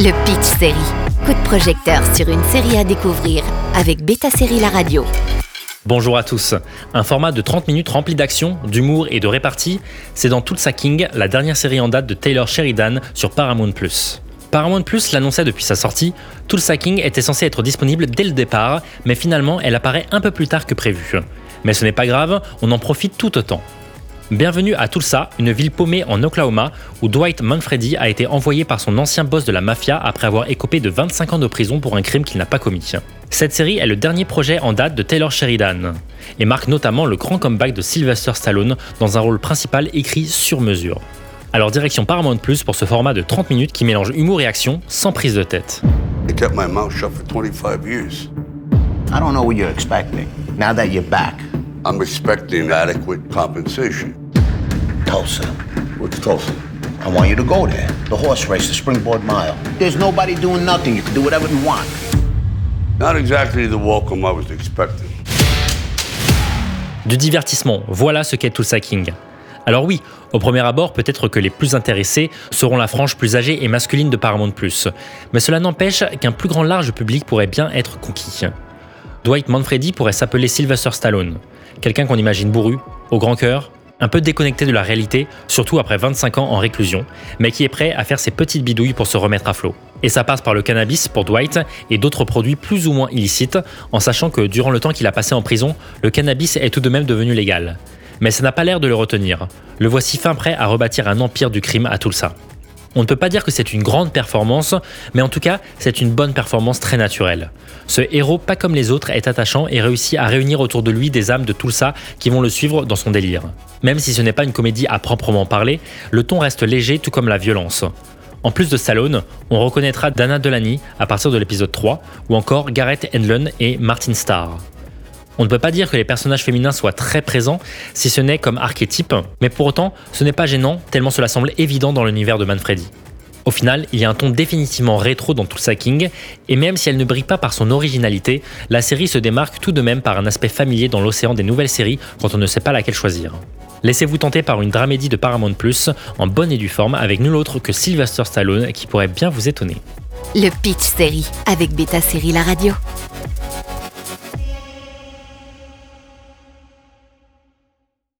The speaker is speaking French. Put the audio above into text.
Le Pitch Série. Coup de projecteur sur une série à découvrir avec Beta Série La Radio. Bonjour à tous. Un format de 30 minutes rempli d'action, d'humour et de répartie, c'est dans Tulsa King, la dernière série en date de Taylor Sheridan sur Paramount+. Paramount l'annonçait depuis sa sortie, Tulsa King était censé être disponible dès le départ, mais finalement elle apparaît un peu plus tard que prévu. Mais ce n'est pas grave, on en profite tout autant. Bienvenue à Tulsa, une ville paumée en Oklahoma où Dwight Manfredi a été envoyé par son ancien boss de la mafia après avoir écopé de 25 ans de prison pour un crime qu'il n'a pas commis. Cette série est le dernier projet en date de Taylor Sheridan et marque notamment le grand comeback de Sylvester Stallone dans un rôle principal écrit sur mesure. Alors direction Paramount Plus pour ce format de 30 minutes qui mélange humour et action sans prise de tête. I kept my mouth shut for 25 years. I don't know what you're expecting. Now that you're back, I'm expecting adequate compensation. Tulsa, What's Tulsa? I want you to go there. The horse race, the springboard mile. There's nobody doing nothing. You can do whatever you want. Not exactly the welcome I was expecting. Du divertissement, voilà ce qu'est Tulsa King. Alors oui, au premier abord, peut-être que les plus intéressés seront la frange plus âgée et masculine de Paramount+, mais cela n'empêche qu'un plus grand large public pourrait bien être conquis. Dwight Manfredi pourrait s'appeler Sylvester Stallone, quelqu'un qu'on imagine bourru, au grand cœur, un peu déconnecté de la réalité, surtout après 25 ans en réclusion, mais qui est prêt à faire ses petites bidouilles pour se remettre à flot. Et ça passe par le cannabis pour Dwight et d'autres produits plus ou moins illicites, en sachant que durant le temps qu'il a passé en prison, le cannabis est tout de même devenu légal. Mais ça n'a pas l'air de le retenir. Le voici fin prêt à rebâtir un empire du crime à Tulsa. On ne peut pas dire que c'est une grande performance, mais en tout cas, c'est une bonne performance très naturelle. Ce héros, pas comme les autres, est attachant et réussit à réunir autour de lui des âmes de Tulsa qui vont le suivre dans son délire. Même si ce n'est pas une comédie à proprement parler, le ton reste léger tout comme la violence. En plus de Stallone, on reconnaîtra Dana Delany à partir de l'épisode 3, ou encore Gareth Edlund et Martin Starr. On ne peut pas dire que les personnages féminins soient très présents, si ce n'est comme archétype, mais pour autant, ce n'est pas gênant, tellement cela semble évident dans l'univers de Manfredi. Au final, il y a un ton définitivement rétro dans Tulsa King, et même si elle ne brille pas par son originalité, la série se démarque tout de même par un aspect familier dans l'océan des nouvelles séries quand on ne sait pas laquelle choisir. Laissez-vous tenter par une dramédie de Paramount Plus en bonne et due forme avec nul autre que Sylvester Stallone qui pourrait bien vous étonner. Le Pitch Série avec Beta Série La Radio.